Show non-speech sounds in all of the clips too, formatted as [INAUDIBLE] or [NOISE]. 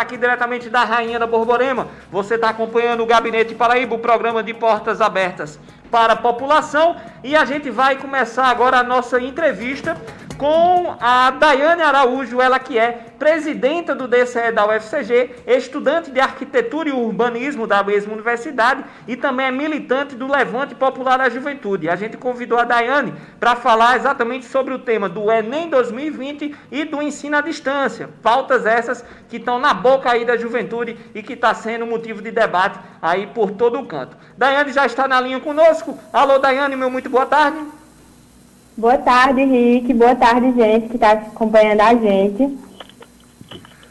aqui diretamente da Rainha da Borborema. Você está acompanhando o Gabinete Paraíba, o programa de portas abertas para a população. E a gente vai começar agora a nossa entrevista com a Daiane Araújo, ela que é presidenta do DCE da UFCG, estudante de arquitetura e urbanismo da mesma universidade e também é militante do Levante Popular da Juventude. A gente convidou a Daiane para falar exatamente sobre o tema do Enem 2020 e do ensino à distância. Pautas essas que estão na boca aí da juventude e que está sendo motivo de debate aí por todo o canto. Daiane já está na linha conosco. Alô, Daiane, meu muito boa tarde. Boa tarde, Rick. Boa tarde, gente que está acompanhando a gente.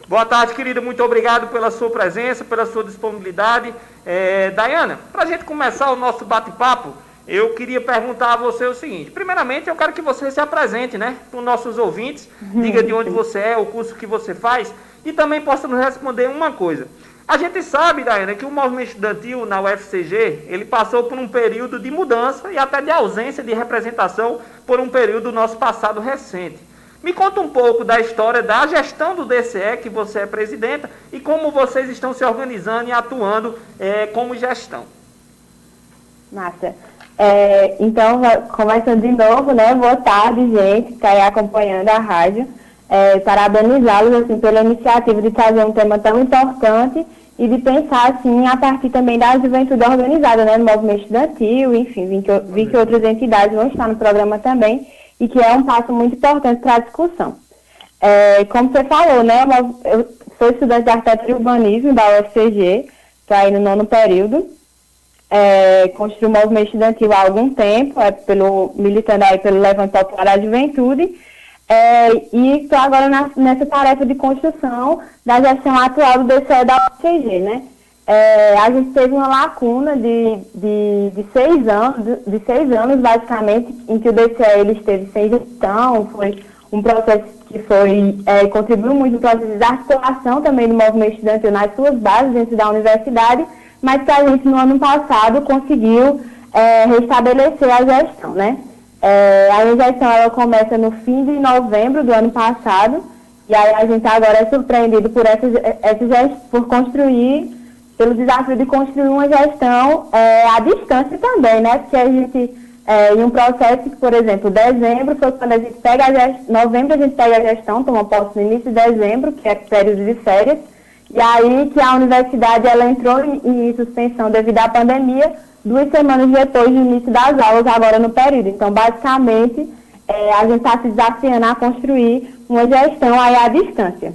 Boa tarde, querida. Muito obrigado pela sua presença, pela sua disponibilidade. É, Dayana, para a gente começar o nosso bate-papo, eu queria perguntar a você o seguinte. Primeiramente, eu quero que você se apresente, né, para os nossos ouvintes, diga de onde [LAUGHS] você é, o curso que você faz, e também possa nos responder uma coisa. A gente sabe, Daiane, que o movimento estudantil na UFCG, ele passou por um período de mudança e até de ausência de representação por um período do nosso passado recente. Me conta um pouco da história da gestão do DCE, que você é presidenta, e como vocês estão se organizando e atuando é, como gestão. Massa. É, então, começando de novo, né? Boa tarde, gente, que está aí acompanhando a rádio. É, parabenizá-los assim, pela iniciativa de trazer um tema tão importante e de pensar assim a partir também da juventude organizada, né, no movimento estudantil, enfim, vi que, vi que outras entidades vão estar no programa também e que é um passo muito importante para a discussão. É, como você falou, né, eu sou estudante de arquitetura e urbanismo da UFCG, estou aí no nono período, é, construí o movimento estudantil há algum tempo, é, pelo, militando aí pelo Levante Popular da Juventude, é, e estou agora na, nessa tarefa de construção da gestão atual do DCE da UFG, né? É, a gente teve uma lacuna de, de, de, seis anos, de seis anos, basicamente, em que o DCE ele esteve sem gestão, foi um processo que foi, é, contribuiu muito no processo de articulação também do movimento estudantil nas suas bases dentro da universidade, mas que a gente no ano passado conseguiu é, restabelecer a gestão, né? É, a injeção ela começa no fim de novembro do ano passado, e aí a gente agora é surpreendido por, essa, essa por construir, pelo desafio de construir uma gestão é, à distância também, né? Porque a gente, é, em um processo que, por exemplo, dezembro foi quando a gente pega a gestão, novembro a gente pega a gestão, toma posse no início de dezembro, que é período de férias, e aí que a universidade ela entrou em, em suspensão devido à pandemia, duas semanas depois do início das aulas, agora no período. Então, basicamente, é, a gente está se desafiando a construir uma gestão aí à distância.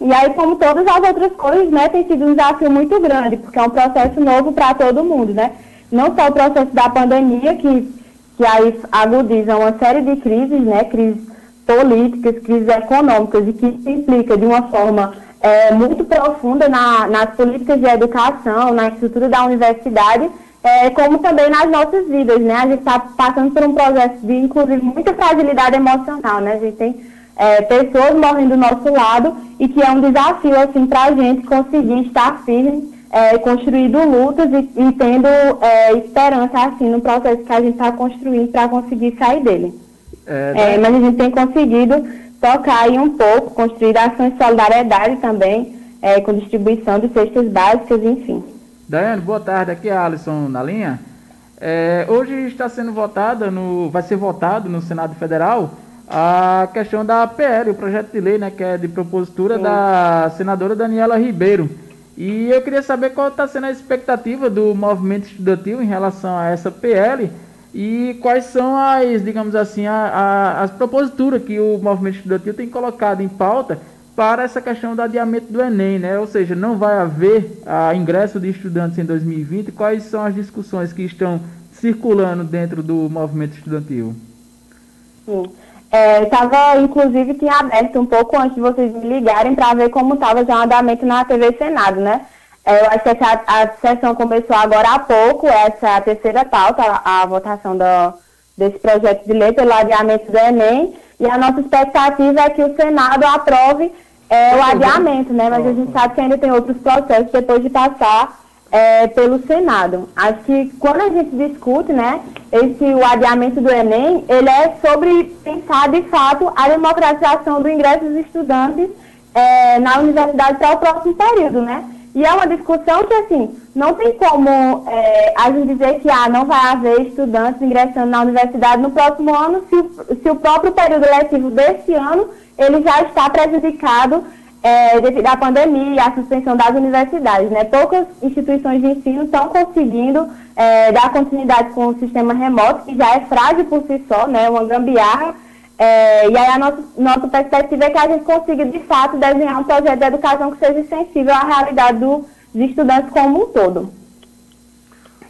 E aí, como todas as outras coisas, né, tem sido um desafio muito grande, porque é um processo novo para todo mundo, né? Não só o processo da pandemia, que, que aí agudiza uma série de crises, né, crises políticas, crises econômicas, e que se implica de uma forma é, muito profunda na, nas políticas de educação, na estrutura da universidade, é, como também nas nossas vidas, né? A gente está passando por um processo de, inclusive, muita fragilidade emocional, né? A gente tem é, pessoas morrendo do nosso lado e que é um desafio, assim, para a gente conseguir estar firme, é, construindo lutas e, e tendo é, esperança, assim, no processo que a gente está construindo para conseguir sair dele. É, é, mas a gente tem conseguido tocar aí um pouco, construir ações de solidariedade também, é, com distribuição de cestas básicas, enfim. Daiane, boa tarde. Aqui é Alisson na linha. É, hoje está sendo votada, no, vai ser votado no Senado Federal a questão da PL, o projeto de lei, né, que é de propositura Sim. da senadora Daniela Ribeiro. E eu queria saber qual está sendo a expectativa do movimento estudantil em relação a essa PL e quais são as, digamos assim, a, a, as proposituras que o movimento estudantil tem colocado em pauta para essa questão do adiamento do Enem, né? Ou seja, não vai haver a ingresso de estudantes em 2020. Quais são as discussões que estão circulando dentro do movimento estudantil? Sim. Estava, é, inclusive, tinha aberto um pouco antes de vocês me ligarem para ver como estava já o andamento na TV Senado, né? É, eu acho que a sessão começou agora há pouco, essa é a terceira pauta, a, a votação do, desse projeto de lei pelo adiamento do Enem, e a nossa expectativa é que o Senado aprove é, o adiamento, né? Mas a gente sabe que ainda tem outros processos depois de passar é, pelo Senado. Acho que quando a gente discute, né, esse o adiamento do Enem, ele é sobre pensar de fato a democratização do ingresso dos estudantes é, na universidade para o próximo período, né? E é uma discussão que, assim, não tem como é, a gente dizer que ah, não vai haver estudantes ingressando na universidade no próximo ano se o, se o próprio período letivo desse ano ele já está prejudicado é, devido à pandemia e à suspensão das universidades. Né? Poucas instituições de ensino estão conseguindo é, dar continuidade com o sistema remoto, que já é frágil por si só, né? uma gambiarra. É, e aí a nossa, nossa perspectiva é que a gente consiga, de fato, desenhar um projeto de educação que seja sensível à realidade do, dos estudantes como um todo.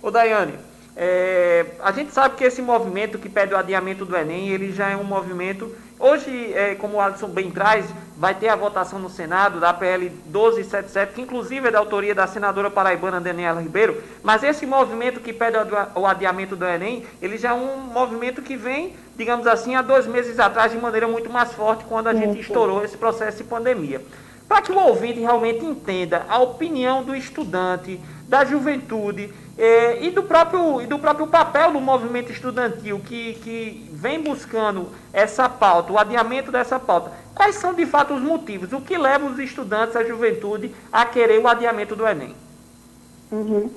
Ô Daiane, é, a gente sabe que esse movimento que pede o adiamento do Enem, ele já é um movimento Hoje, é, como o Alisson bem traz, vai ter a votação no Senado da PL 1277, que inclusive é da autoria da senadora paraibana Daniela Ribeiro, mas esse movimento que pede o adiamento do Enem, ele já é um movimento que vem, digamos assim, há dois meses atrás, de maneira muito mais forte, quando a gente estourou esse processo de pandemia. Para que o ouvinte realmente entenda a opinião do estudante, da juventude é, e, do próprio, e do próprio papel do movimento estudantil que, que vem buscando essa pauta, o adiamento dessa pauta. Quais são de fato os motivos? O que leva os estudantes, a juventude, a querer o adiamento do Enem? Uhum.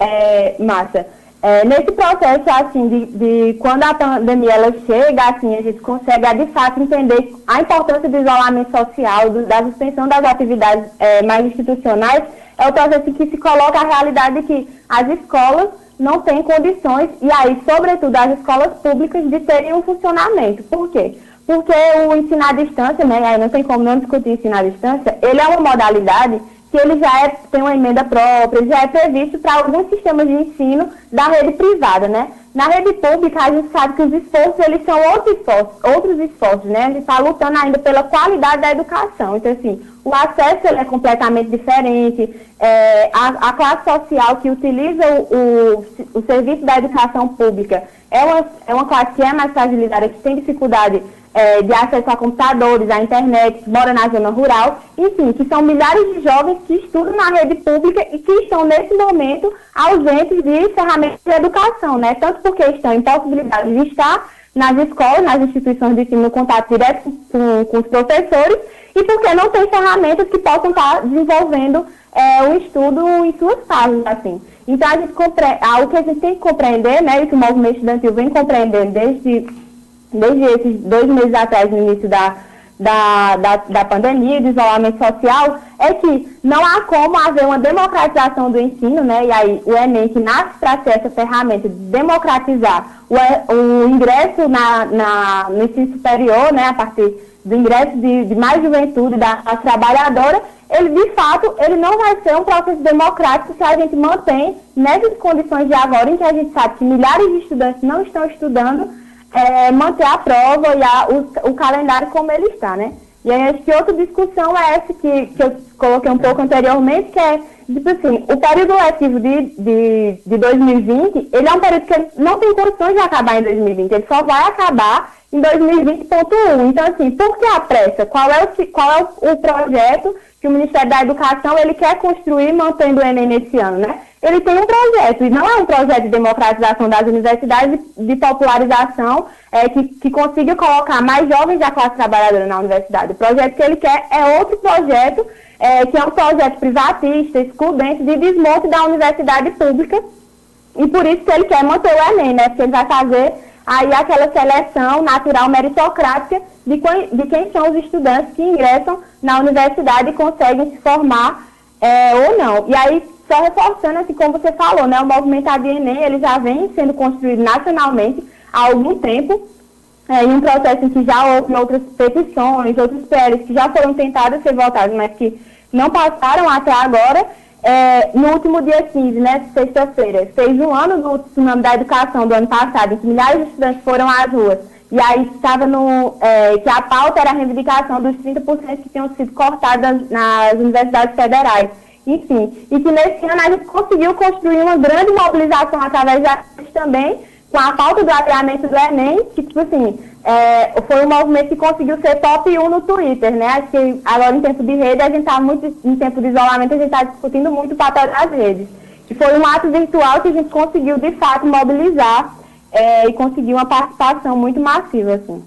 É, Márcia, é, nesse processo assim de, de, quando a pandemia ela chega, assim, a gente consegue de fato entender a importância do isolamento social, do, da suspensão das atividades é, mais institucionais é o processo que se coloca a realidade de que as escolas não têm condições, e aí, sobretudo, as escolas públicas, de terem um funcionamento. Por quê? Porque o ensino à distância, né, aí não tem como não discutir ensino à distância, ele é uma modalidade que ele já é, tem uma emenda própria, já é previsto para alguns sistemas de ensino da rede privada, né? Na rede pública, a gente sabe que os esforços, eles são outros esforços, outros esforços, né? A gente está lutando ainda pela qualidade da educação. Então, assim, o acesso ele é completamente diferente, é, a, a, classe social que utiliza o, o, o, serviço da educação pública é uma, é uma classe que é mais fragilizada, que tem dificuldade é, de acesso a computadores, à internet, mora na zona rural, enfim, que são milhares de jovens que estudam na rede pública e que estão, nesse momento, ausentes de ferramentas de educação, né? Tanto porque estão em possibilidade de estar nas escolas, nas instituições de ensino, no contato direto com, com os professores, e porque não tem ferramentas que possam estar desenvolvendo é, o estudo em suas fases, assim. Então, a gente compre... o que a gente tem que compreender, né, e que o movimento estudantil vem compreendendo desde, desde esses dois meses atrás, no início da, da, da, da pandemia, do isolamento social, é que não há como haver uma democratização do ensino, né? E aí o Enem, que nasce para ser essa ferramenta de democratizar o, o ingresso na, na, no ensino superior, né? A partir do ingresso de, de mais juventude da trabalhadora, ele de fato ele não vai ser um processo democrático se a gente mantém nessas condições de agora, em que a gente sabe que milhares de estudantes não estão estudando, é, manter a prova e a, o, o, calendário como ele está, né? E aí acho que outra discussão é essa que, que eu coloquei um pouco anteriormente, que é, tipo assim, o período letivo de, de, de 2020, ele é um período que não tem condições de acabar em 2020, ele só vai acabar em 2020.1. Então, assim, por que a pressa? Qual é o, qual é o, projeto que o Ministério da Educação ele quer construir mantendo o Enem nesse ano, né? Ele tem um projeto, e não é um projeto de democratização das universidades, de popularização, é, que, que consiga colocar mais jovens da classe trabalhadora na universidade. O projeto que ele quer é outro projeto, é, que é um projeto privatista, excludente, de desmonte da universidade pública, e por isso que ele quer manter o Enem, né? Porque ele vai fazer aí aquela seleção natural meritocrática de, de quem são os estudantes que ingressam na universidade e conseguem se formar é, ou não. E aí, só reforçando, assim como você falou, né, o movimento ADN, ele já vem sendo construído nacionalmente há algum tempo, é, em um processo em que já houve outras petições, outros PLs que já foram tentados ser votados, mas que não passaram até agora, é, no último dia 15, né, sexta-feira, fez um ano do tsunami da educação do ano passado, em que milhares de estudantes foram às ruas. E aí estava no. É, que a pauta era a reivindicação dos 30% que tinham sido cortados nas universidades federais. Enfim, e que nesse ano a gente conseguiu construir uma grande mobilização através da também, com a pauta do alinhamento do Enem, que, tipo assim, é, foi um movimento que conseguiu ser top 1 no Twitter, né? Acho que agora em tempo de rede, a gente está muito, em tempo de isolamento, a gente está discutindo muito o papel das redes. Que foi um ato virtual que a gente conseguiu, de fato, mobilizar é, e conseguir uma participação muito massiva, assim.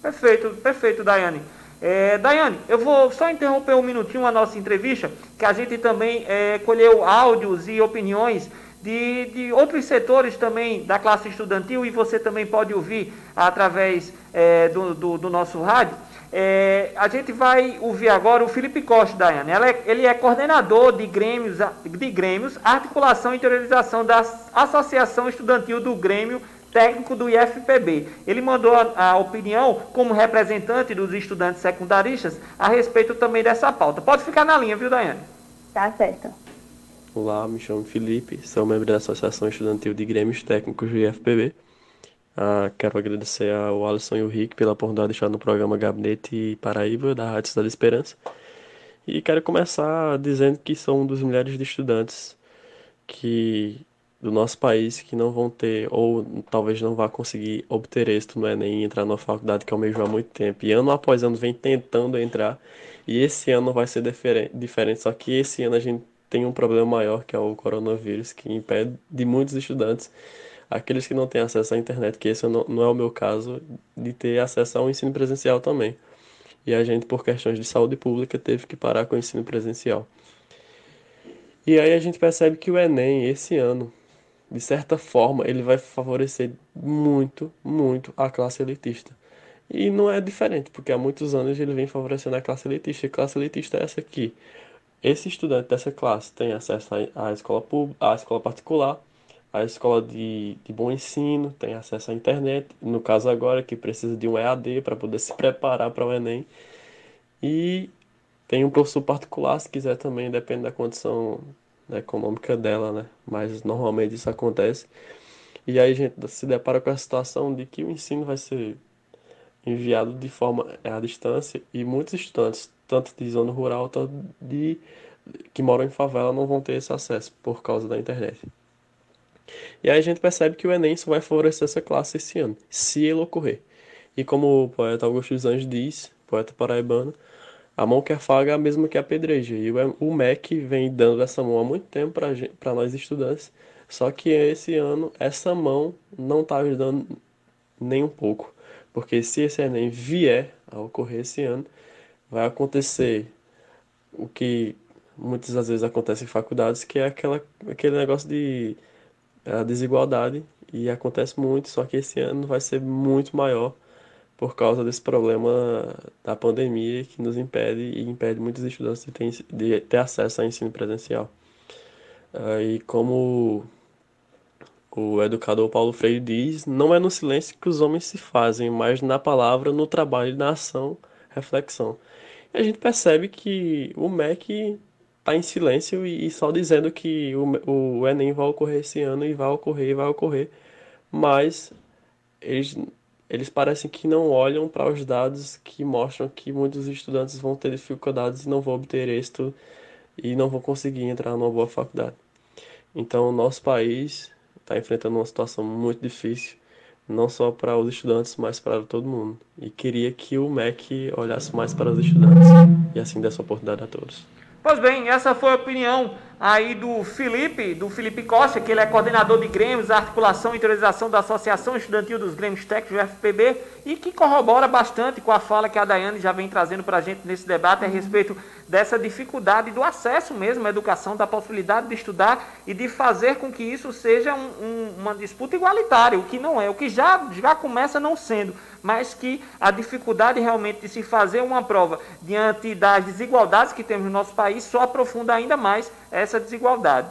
Perfeito, perfeito, Daiane. É, Daiane, eu vou só interromper um minutinho a nossa entrevista, que a gente também é, colheu áudios e opiniões de, de, outros setores também da classe estudantil e você também pode ouvir através é, do, do, do, nosso rádio. É, a gente vai ouvir agora o Felipe Costa, Daiane. É, ele é coordenador de grêmios, de grêmios, articulação e interiorização da Associação Estudantil do Grêmio técnico do IFPB. Ele mandou a, a, opinião como representante dos estudantes secundaristas a respeito também dessa pauta. Pode ficar na linha, viu, Daiane? Tá certo. Olá, me chamo Felipe, sou membro da Associação Estudantil de Grêmios Técnicos do IFPB. Ah, quero agradecer ao Alisson e ao Rick pela oportunidade de estar no programa Gabinete Paraíba da Rádio Cidade Esperança. E quero começar dizendo que sou um dos milhares de estudantes que do nosso país que não vão ter, ou talvez não vá conseguir obter êxito no Enem entrar numa faculdade que almejou há muito tempo. E ano após ano vem tentando entrar, e esse ano vai ser diferente, só que esse ano a gente tem um problema maior, que é o coronavírus, que impede de muitos estudantes, aqueles que não têm acesso à internet, que esse não, não é o meu caso, de ter acesso ao ensino presencial também. E a gente, por questões de saúde pública, teve que parar com o ensino presencial. E aí a gente percebe que o Enem, esse ano, de certa forma, ele vai favorecer muito, muito a classe elitista. E não é diferente, porque há muitos anos ele vem favorecendo a classe elitista. E a classe elitista é essa aqui. Esse estudante dessa classe tem acesso à escola pública, à escola particular, à escola de, de bom ensino, tem acesso à internet, no caso agora que precisa de um EAD para poder se preparar para o Enem. E tem um professor particular, se quiser também, depende da condição econômica dela, né? Mas normalmente isso acontece. E aí a gente se depara com a situação de que o ensino vai ser enviado de forma à distância e muitos estudantes, tanto de zona rural, tanto de que moram em favela, não vão ter esse acesso por causa da internet. E aí a gente percebe que o Enem só vai favorecer essa classe esse ano, se ele ocorrer. E como o poeta Augusto dos Anjos diz, poeta paraibano, a mão que afaga é a mesma que apedreja. E o MEC vem dando essa mão há muito tempo para nós estudantes. Só que esse ano, essa mão não está ajudando nem um pouco. Porque se esse Enem vier a ocorrer esse ano, vai acontecer o que muitas das vezes acontece em faculdades, que é aquela, aquele negócio de a desigualdade. E acontece muito, só que esse ano vai ser muito maior por causa desse problema da pandemia que nos impede e impede muitos estudantes de ter, de ter acesso ao ensino presencial. Uh, e como o educador Paulo Freire diz, não é no silêncio que os homens se fazem, mas na palavra, no trabalho, na ação, reflexão. E a gente percebe que o MEC está em silêncio e, só dizendo que o, o Enem vai ocorrer esse ano e vai ocorrer e vai ocorrer, mas eles eles parecem que não olham para os dados que mostram que muitos estudantes vão ter dificuldades e não vão obter êxito e não vão conseguir entrar numa boa faculdade. Então, o nosso país está enfrentando uma situação muito difícil, não só para os estudantes, mas para todo mundo. E queria que o MEC olhasse mais para os estudantes e assim desse oportunidade a todos. Pois bem, essa foi a opinião aí do Felipe, do Felipe Costa, que ele é coordenador de Grêmios, articulação e interiorização da Associação Estudantil dos Grêmios Técnicos, FPB, e que corrobora bastante com a fala que a Daiane já vem trazendo para a gente nesse debate a respeito dessa dificuldade do acesso mesmo à educação, da possibilidade de estudar e de fazer com que isso seja um, um, uma disputa igualitária, o que não é, o que já, já começa não sendo, mas que a dificuldade realmente de se fazer uma prova diante das desigualdades que temos no nosso país só aprofunda ainda mais essa desigualdade.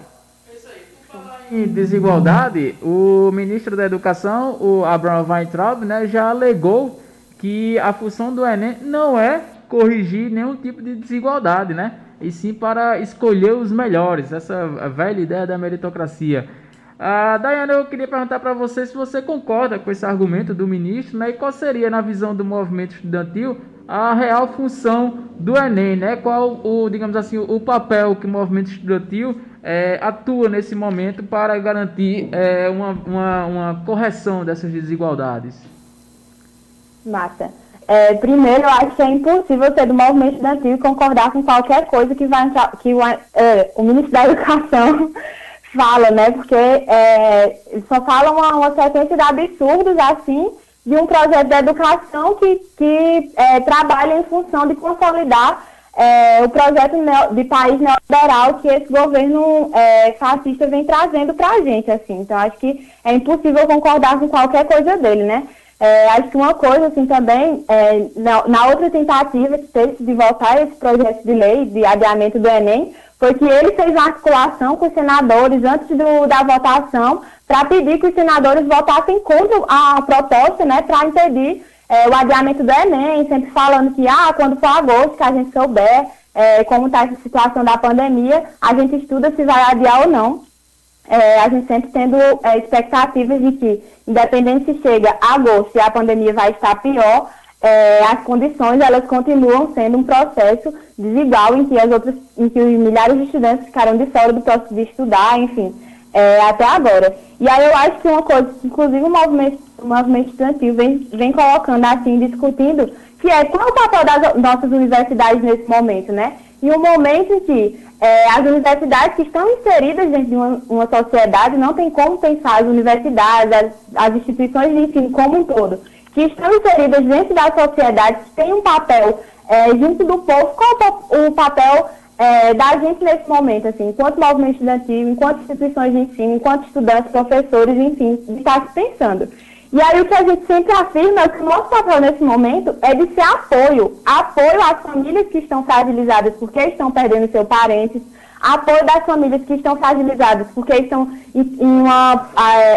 Em desigualdade, o ministro da Educação, o Abraham Weintraub, né, já alegou que a função do Enem não é corrigir nenhum tipo de desigualdade, né? E sim para escolher os melhores, essa velha ideia da meritocracia. Ah, Dayana, eu queria perguntar para você se você concorda com esse argumento do ministro, né? E qual seria, na visão do movimento estudantil, a real função do Enem, né? Qual o, digamos assim, o papel que o movimento estudantil é, atua nesse momento para garantir é, uma, uma, uma correção dessas desigualdades? Massa. É, primeiro, eu acho que é impossível ser do movimento estudantil concordar com qualquer coisa que, vai, que o, é, o Ministro da Educação fala, né? Porque é, só fala uma, uma sequência de absurdos assim de um projeto de educação que, que é, trabalha em função de consolidar é, o projeto de país neoliberal que esse governo é, fascista vem trazendo para a gente, assim. Então, acho que é impossível concordar com qualquer coisa dele, né? É, acho que uma coisa, assim, também, é, na, na, outra tentativa que teve de voltar esse projeto de lei de adiamento do Enem, foi que ele fez uma articulação com os senadores antes do, da votação para pedir que os senadores votassem contra a proposta, né, para impedir é, o adiamento do Enem, sempre falando que, ah, quando for agosto, que a gente souber é, como está essa situação da pandemia, a gente estuda se vai adiar ou não. É, a gente sempre tendo é, expectativas de que, independente se chega agosto e a pandemia vai estar pior, é, as condições elas continuam sendo um processo desigual em que as outras, em que os milhares de estudantes ficaram de fora do processo de estudar, enfim é, até agora. E aí eu acho que uma coisa, inclusive o movimento, o movimento estudantil vem, vem colocando assim, discutindo, que é qual é o papel das nossas universidades nesse momento, né? E um momento em que é, as universidades que estão inseridas dentro de uma, uma, sociedade, não tem como pensar as universidades, as, as instituições de ensino como um todo, que estão inseridas dentro da sociedade, que têm um papel é, junto do povo, qual é o papel é, da gente nesse momento, assim, enquanto movimento estudantil, enquanto instituições de ensino, enquanto estudantes, professores, enfim, de estar se pensando. E aí o que a gente sempre afirma é que o nosso papel nesse momento é de ser apoio. Apoio às famílias que estão fragilizadas porque estão perdendo seus parentes, apoio das famílias que estão fragilizadas porque estão em uma,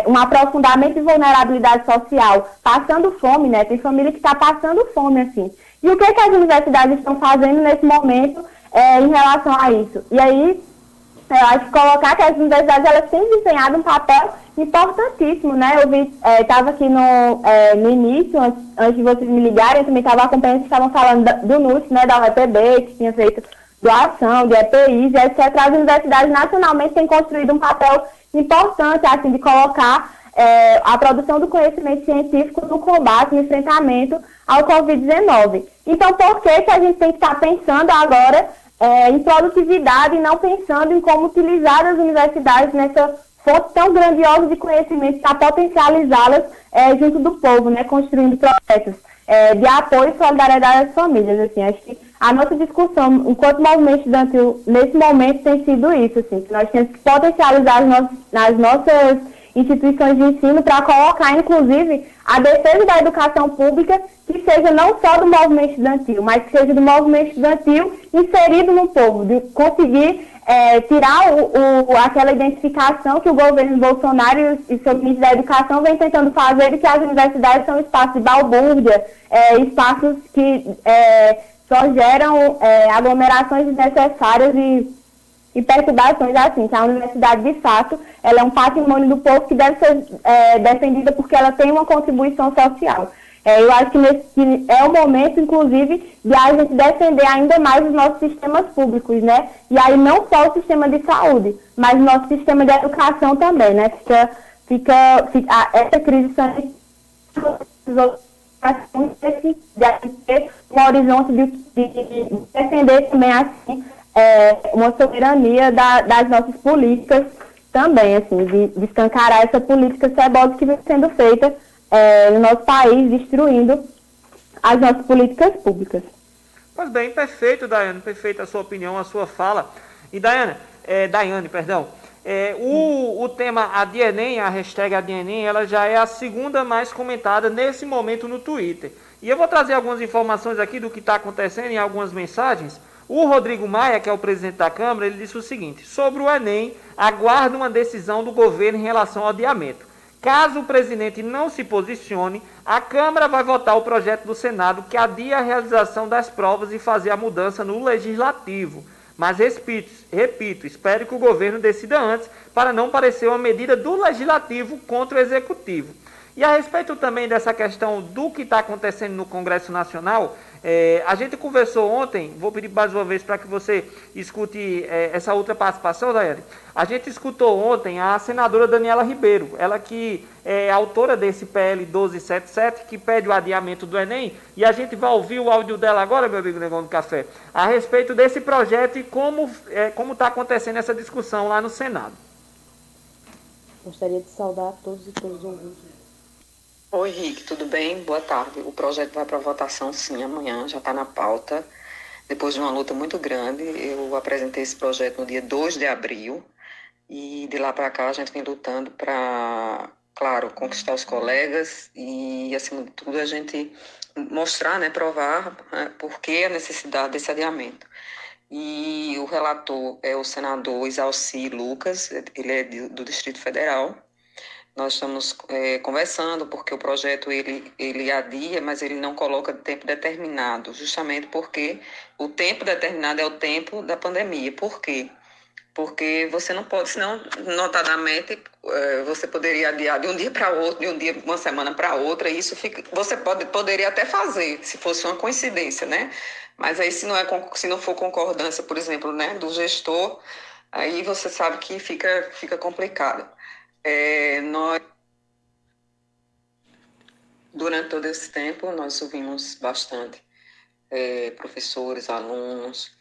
um aprofundamento de vulnerabilidade social, passando fome, né? Tem família que está passando fome, assim. E o que, que as universidades estão fazendo nesse momento é, em relação a isso. E aí, eu acho que colocar que as universidades elas têm desempenhado um papel importantíssimo, né? Eu estava é, aqui no, é, no início, antes, antes, de vocês me ligarem, eu também estava acompanhando que estavam falando da, do NUS, né, da UEPB, que tinha feito doação de EPIs, etc. As universidades nacionalmente têm construído um papel importante, assim, de colocar é, a produção do conhecimento científico no combate, no enfrentamento ao Covid-19. Então, por que, que a gente tem que estar pensando agora é, em produtividade e não pensando em como utilizar as universidades nessa fonte tão grandiosa de conhecimento para potencializá-las é, junto do povo, né, construindo processos é, de apoio e solidariedade às famílias. Assim, acho que a nossa discussão, enquanto movimento estudantil, nesse momento tem sido isso, assim, que nós temos que potencializar as, no as nossas instituições de ensino para colocar, inclusive, a defesa da educação pública que seja não só do movimento estudantil, mas que seja do movimento estudantil inserido no povo, de conseguir é, tirar o, o, aquela identificação que o governo Bolsonaro e o seu ministro da Educação vem tentando fazer de que as universidades são espaços de balbúrdia, é, espaços que é, só geram é, aglomerações desnecessárias e e perturbações assim, que a universidade, de fato, ela é um patrimônio do povo que deve ser é, defendida porque ela tem uma contribuição social. É, eu acho que, nesse, que é o momento, inclusive, de a gente defender ainda mais os nossos sistemas públicos, né? E aí não só o sistema de saúde, mas o nosso sistema de educação também, né? Fica, fica, fica essa crise sanitária de ter um horizonte de, de, de defender também assim é, uma soberania da, das nossas políticas também, assim, de, de escancarar essa política cebosa que vem sendo feita é, no nosso país, destruindo as nossas políticas públicas. Pois bem, perfeito, Daiane, perfeita a sua opinião, a sua fala. E Daiane, é, Daiane, perdão, é, o, o tema ADIENEM, a hashtag ADIENEM, ela já é a segunda mais comentada nesse momento no Twitter. E eu vou trazer algumas informações aqui do que está acontecendo em algumas mensagens. O Rodrigo Maia, que é o presidente da Câmara, ele disse o seguinte: sobre o Enem, aguarda uma decisão do governo em relação ao adiamento. Caso o presidente não se posicione, a Câmara vai votar o projeto do Senado que adia a realização das provas e fazer a mudança no legislativo. Mas repito, repito, espero que o governo decida antes para não parecer uma medida do legislativo contra o executivo. E a respeito também dessa questão do que está acontecendo no Congresso Nacional, é, a gente conversou ontem, vou pedir mais uma vez para que você escute é, essa outra participação, Daiane. A gente escutou ontem a senadora Daniela Ribeiro, ela que é autora desse PL 1277, que pede o adiamento do Enem, e a gente vai ouvir o áudio dela agora, meu amigo Negão do Café, a respeito desse projeto e como é, está acontecendo essa discussão lá no Senado. Gostaria de saudar todos e todos os ouvintes Oi, Rick, tudo bem? Boa tarde. O projeto vai para votação, sim, amanhã, já está na pauta. Depois de uma luta muito grande, eu apresentei esse projeto no dia 2 de abril e de lá para cá a gente vem lutando para, claro, conquistar os colegas e, acima de tudo, a gente mostrar, né, provar né, por que a necessidade desse adiamento. E o relator é o senador Isalci Lucas, ele é do Distrito Federal, nós estamos é, conversando porque o projeto ele, ele adia, mas ele não coloca tempo determinado, justamente porque o tempo determinado é o tempo da pandemia. Por quê? Porque você não pode, senão, notadamente, é, você poderia adiar de um dia para outro, de um dia, uma semana para outra, e isso fica, você pode, poderia até fazer, se fosse uma coincidência, né? Mas aí, se não, é, se não for concordância, por exemplo, né, do gestor, aí você sabe que fica, fica complicado. É, nós, durante todo esse tempo, nós ouvimos bastante é, professores, alunos,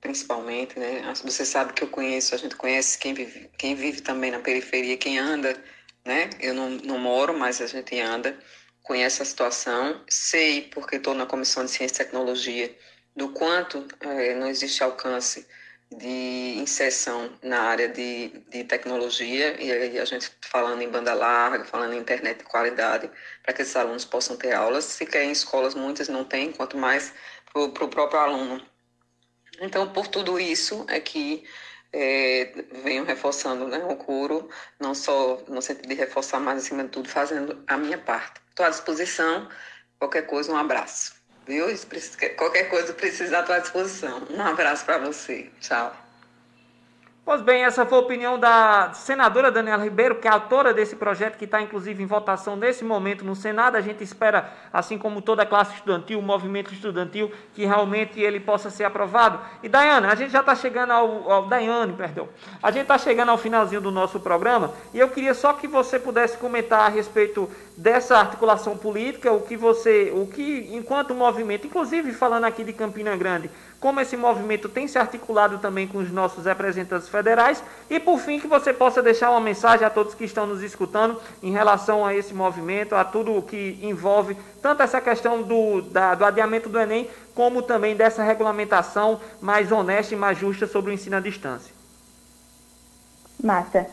principalmente, né? Você sabe que eu conheço, a gente conhece quem vive, quem vive também na periferia, quem anda, né? Eu não, não moro, mas a gente anda, conhece a situação, sei, porque estou na Comissão de Ciência e Tecnologia, do quanto é, não existe alcance de inserção na área de, de tecnologia, e aí a gente falando em banda larga, falando em internet de qualidade, para que esses alunos possam ter aulas. Se quer em escolas, muitas não têm, quanto mais para o próprio aluno. Então, por tudo isso é que é, venho reforçando né, o curo, não só no sentido de reforçar, mas acima de tudo fazendo a minha parte. Estou à disposição, qualquer coisa, um abraço. Viu? Qualquer coisa precisa à tua disposição. Um abraço para você. Tchau. Pois bem, essa foi a opinião da senadora Daniela Ribeiro, que é autora desse projeto, que está inclusive em votação nesse momento no Senado. A gente espera, assim como toda a classe estudantil, o movimento estudantil, que realmente ele possa ser aprovado. E Daiane, a gente já está chegando ao, ao. Daiane, perdão. A gente está chegando ao finalzinho do nosso programa e eu queria só que você pudesse comentar a respeito dessa articulação política, o que você, o que, enquanto movimento, inclusive falando aqui de Campina Grande, como esse movimento tem se articulado também com os nossos representantes federais e, por fim, que você possa deixar uma mensagem a todos que estão nos escutando em relação a esse movimento, a tudo o que envolve tanto essa questão do, da, do adiamento do Enem, como também dessa regulamentação mais honesta e mais justa sobre o ensino à distância. Massa.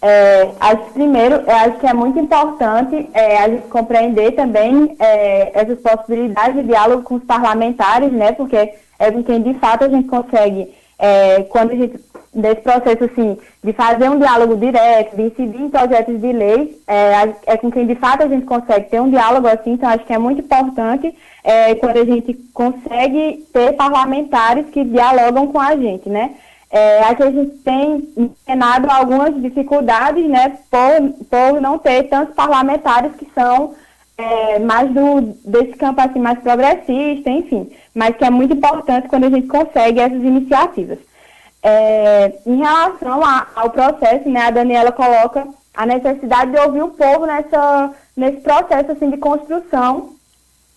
É, acho, primeiro, eu acho que é muito importante é, a gente compreender também é, essas possibilidades de diálogo com os parlamentares, né? Porque é com quem de fato a gente consegue, é, quando a gente, desse processo assim, de fazer um diálogo direto, de incidir em projetos de lei, é, é com quem de fato a gente consegue ter um diálogo assim, então acho que é muito importante é, quando a gente consegue ter parlamentares que dialogam com a gente, né? É, a gente tem ensinado algumas dificuldades, né, por, por não ter tantos parlamentares que são é, mais do, desse campo assim mais progressista, enfim, mas que é muito importante quando a gente consegue essas iniciativas. É, em relação a, ao processo, né, a Daniela coloca a necessidade de ouvir o povo nessa, nesse processo assim, de construção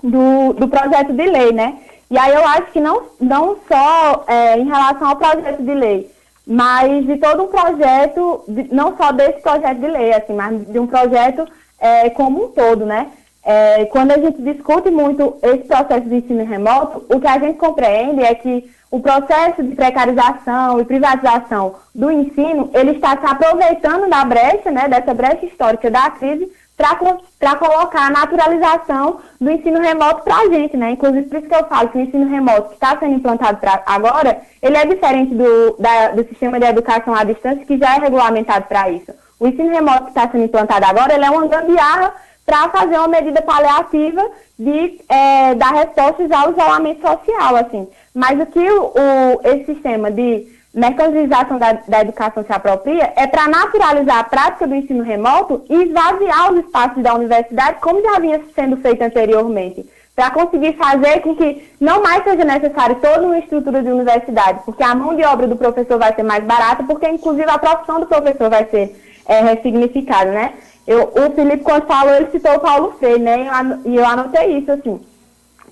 do, do projeto de lei, né? E aí eu acho que não, não só é, em relação ao projeto de lei, mas de todo um projeto, de, não só desse projeto de lei, assim, mas de um projeto é, como um todo, né? É, quando a gente discute muito esse processo de ensino remoto, o que a gente compreende é que o processo de precarização e privatização do ensino, ele está se aproveitando da brecha, né, dessa brecha histórica da crise, para colocar a naturalização do ensino remoto para a gente, né? Inclusive, por isso que eu falo que o ensino remoto que está sendo implantado agora, ele é diferente do, da, do sistema de educação à distância, que já é regulamentado para isso. O ensino remoto que está sendo implantado agora, ele é uma gambiarra para fazer uma medida paliativa de é, dar respostas ao isolamento social, assim. Mas o que o, o esse sistema de mercantilização da, da educação se apropria é para naturalizar a prática do ensino remoto e esvaziar os espaços da universidade, como já vinha sendo feito anteriormente, para conseguir fazer com que não mais seja necessário toda uma estrutura de universidade, porque a mão de obra do professor vai ser mais barata, porque inclusive a profissão do professor vai ser é, ressignificada, né? Eu, o Felipe, quando falou, ele citou o Paulo Freire, né? E eu anotei isso, assim.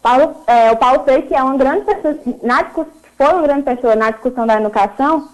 Paulo, é, o Paulo Freire, que é uma grande pessoa, na foi uma grande pessoa na discussão da educação,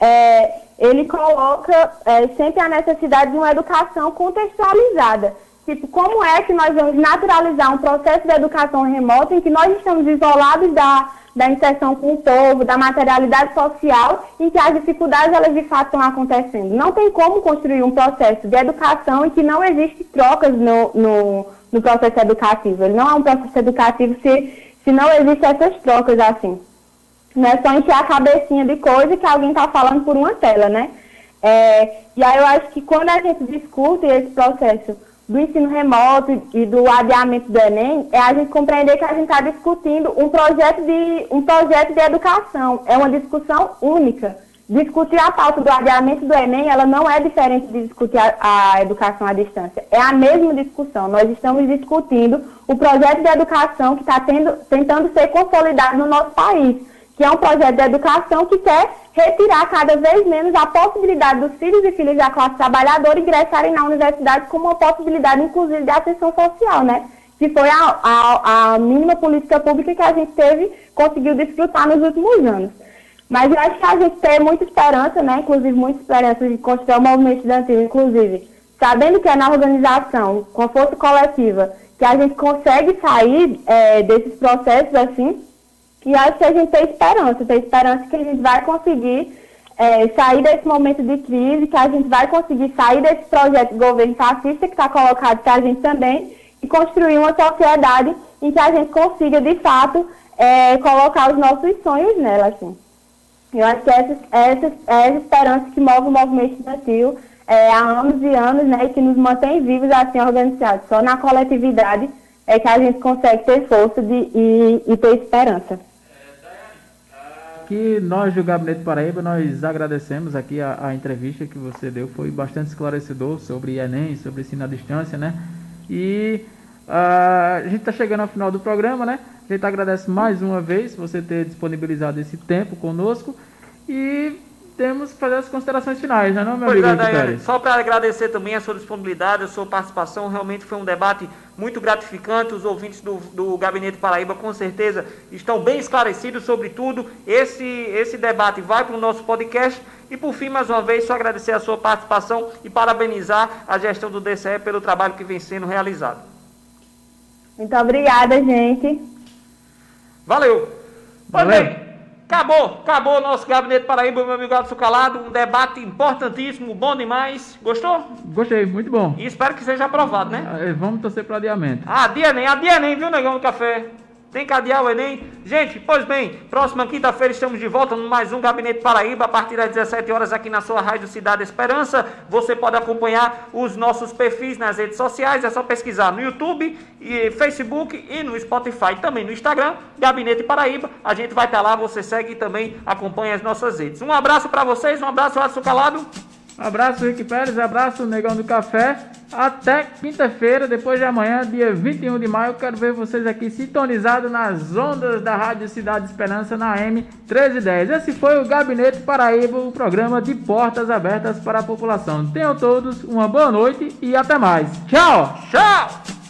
é, ele coloca é, sempre a necessidade de uma educação contextualizada. Tipo, como é que nós vamos naturalizar um processo de educação remota em que nós estamos isolados da, da inserção com o povo, da materialidade social, em que as dificuldades elas de fato estão acontecendo. Não tem como construir um processo de educação em que não existe trocas no, no, no processo educativo. Ele não é um processo educativo se, se não existem essas trocas assim. Não é só encher a cabecinha de coisa que alguém está falando por uma tela, né? É, e aí eu acho que quando a gente discute esse processo do ensino remoto e do adiamento do Enem, é a gente compreender que a gente está discutindo um projeto, de, um projeto de educação. É uma discussão única. Discutir a pauta do adiamento do Enem, ela não é diferente de discutir a, a educação à distância. É a mesma discussão. Nós estamos discutindo o projeto de educação que está tentando ser consolidado no nosso país que é um projeto de educação que quer retirar cada vez menos a possibilidade dos filhos e filhas da classe trabalhadora ingressarem na universidade como uma possibilidade, inclusive, de ascensão social, né? Que foi a, a, a mínima política pública que a gente teve, conseguiu desfrutar nos últimos anos. Mas eu acho que a gente tem muita esperança, né? Inclusive, muita esperança de construir o um movimento estudantil, inclusive, sabendo que é na organização, com força coletiva, que a gente consegue sair é, desses processos, assim, e acho que a gente tem esperança, tem esperança que a gente vai conseguir é, sair desse momento de crise, que a gente vai conseguir sair desse projeto de governo fascista que está colocado para a gente também e construir uma sociedade em que a gente consiga, de fato, é, colocar os nossos sonhos nela. Assim. Eu acho que essa, essa, essa esperança que move o movimento estudantil é, há anos e anos, né, e que nos mantém vivos assim organizados. Só na coletividade é que a gente consegue ter força de, e, e ter esperança que nós do Gabinete Paraíba, nós agradecemos aqui a, a, entrevista que você deu, foi bastante esclarecedor sobre Enem, sobre ensino à distância, né? E uh, a gente está chegando ao final do programa, né? A gente agradece mais uma vez você ter disponibilizado esse tempo conosco e temos que fazer as considerações finais, né, não, meu pois amigo? É, Só para agradecer também a sua disponibilidade, a sua participação. Realmente foi um debate muito gratificante. Os ouvintes do, do Gabinete Paraíba, com certeza, estão bem esclarecidos sobre tudo. Esse, esse debate vai para o nosso podcast. E por fim, mais uma vez, só agradecer a sua participação e parabenizar a gestão do DCE pelo trabalho que vem sendo realizado. Muito obrigada, gente. Valeu. Valeu. Acabou, acabou o nosso Gabinete Paraíba, meu amigo Adson Calado. Um debate importantíssimo, bom demais. Gostou? Gostei, muito bom. E espero que seja aprovado, né? Ah, vamos torcer para adiamento. Ah, adia nem, adia nem, viu, negão do café? Tem que adiar o Enem. Gente, pois bem, próxima quinta-feira estamos de volta no mais um Gabinete Paraíba, a partir das 17 horas aqui na sua Rádio Cidade Esperança. Você pode acompanhar os nossos perfis nas redes sociais, é só pesquisar no YouTube, e Facebook e no Spotify, também no Instagram, Gabinete Paraíba. A gente vai estar lá, você segue e também acompanha as nossas redes. Um abraço para vocês, um abraço, Adson Calado. Abraço, Rick Pérez. Abraço, Negão do Café. Até quinta-feira, depois de amanhã, dia 21 de maio. Quero ver vocês aqui sintonizados nas ondas da Rádio Cidade Esperança na M 1310. Esse foi o Gabinete Paraíba, o programa de portas abertas para a população. Tenham todos uma boa noite e até mais. Tchau! Tchau!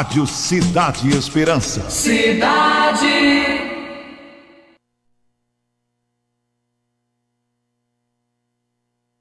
Rádio Cidade Esperança. Cidade